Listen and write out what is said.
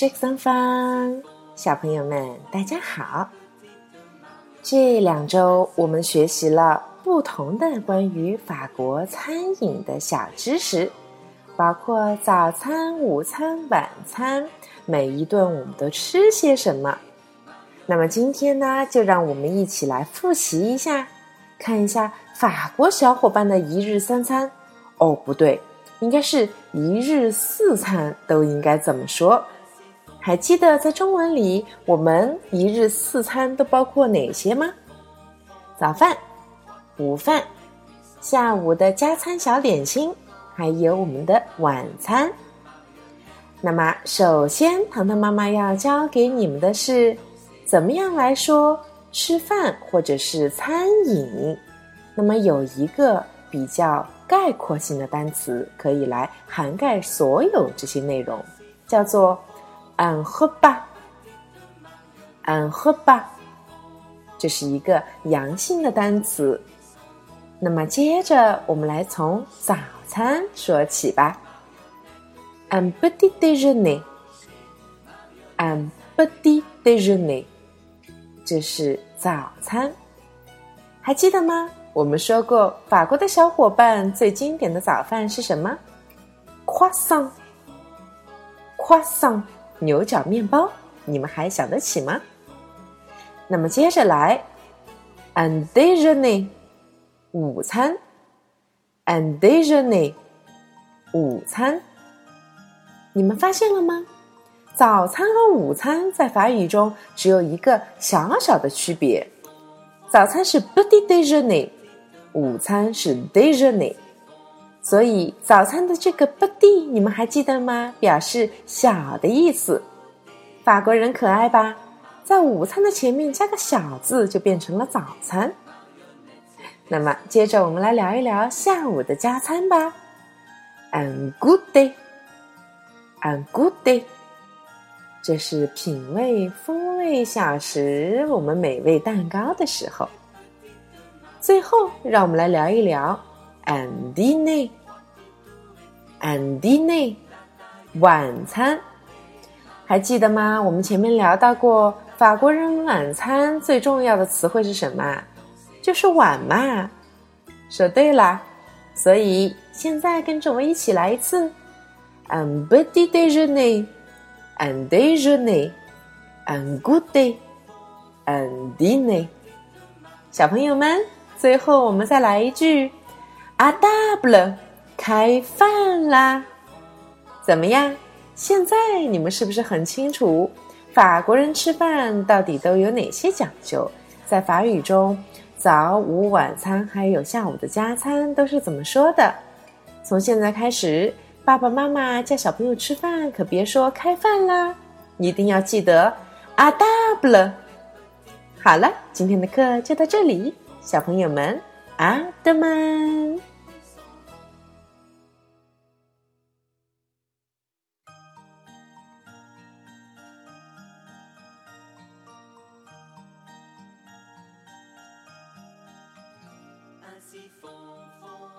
是桑芳，小朋友们大家好。这两周我们学习了不同的关于法国餐饮的小知识，包括早餐、午餐、晚餐，每一顿我们都吃些什么。那么今天呢，就让我们一起来复习一下，看一下法国小伙伴的一日三餐。哦，不对，应该是一日四餐，都应该怎么说？还记得在中文里，我们一日四餐都包括哪些吗？早饭、午饭、下午的加餐小点心，还有我们的晚餐。那么，首先，糖糖妈妈要教给你们的是，怎么样来说吃饭或者是餐饮。那么，有一个比较概括性的单词，可以来涵盖所有这些内容，叫做。安喝吧，安喝吧，这是一个阳性的单词。那么接着我们来从早餐说起吧。Un petit déjeuner，un petit déjeuner，这是早餐。还记得吗？我们说过，法国的小伙伴最经典的早饭是什么夸桑，夸桑。牛角面包，你们还想得起吗？那么接着来，un déjeuner，午餐，un déjeuner，午餐。你们发现了吗？早餐和午餐在法语中只有一个小小的区别，早餐是 petit déjeuner，午餐是 déjeuner。所以早餐的这个 buddy 你们还记得吗？表示小的意思。法国人可爱吧？在午餐的前面加个小字，就变成了早餐。那么接着我们来聊一聊下午的加餐吧。Un good day，un good day，这是品味风味小食，我们美味蛋糕的时候。最后，让我们来聊一聊 un dîner。安迪内，晚餐，还记得吗？我们前面聊到过，法国人晚餐最重要的词汇是什么？就是碗嘛。说对了，所以现在跟着我一起来一次：un petit déjeuner，un déjeuner，un good day，un dîner。小朋友们，最后我们再来一句：à table。开饭啦！怎么样？现在你们是不是很清楚法国人吃饭到底都有哪些讲究？在法语中，早午晚餐还有下午的加餐都是怎么说的？从现在开始，爸爸妈妈叫小朋友吃饭，可别说开饭啦，一定要记得啊大不了。好了，今天的课就到这里，小朋友们，啊德曼。si fond, fond.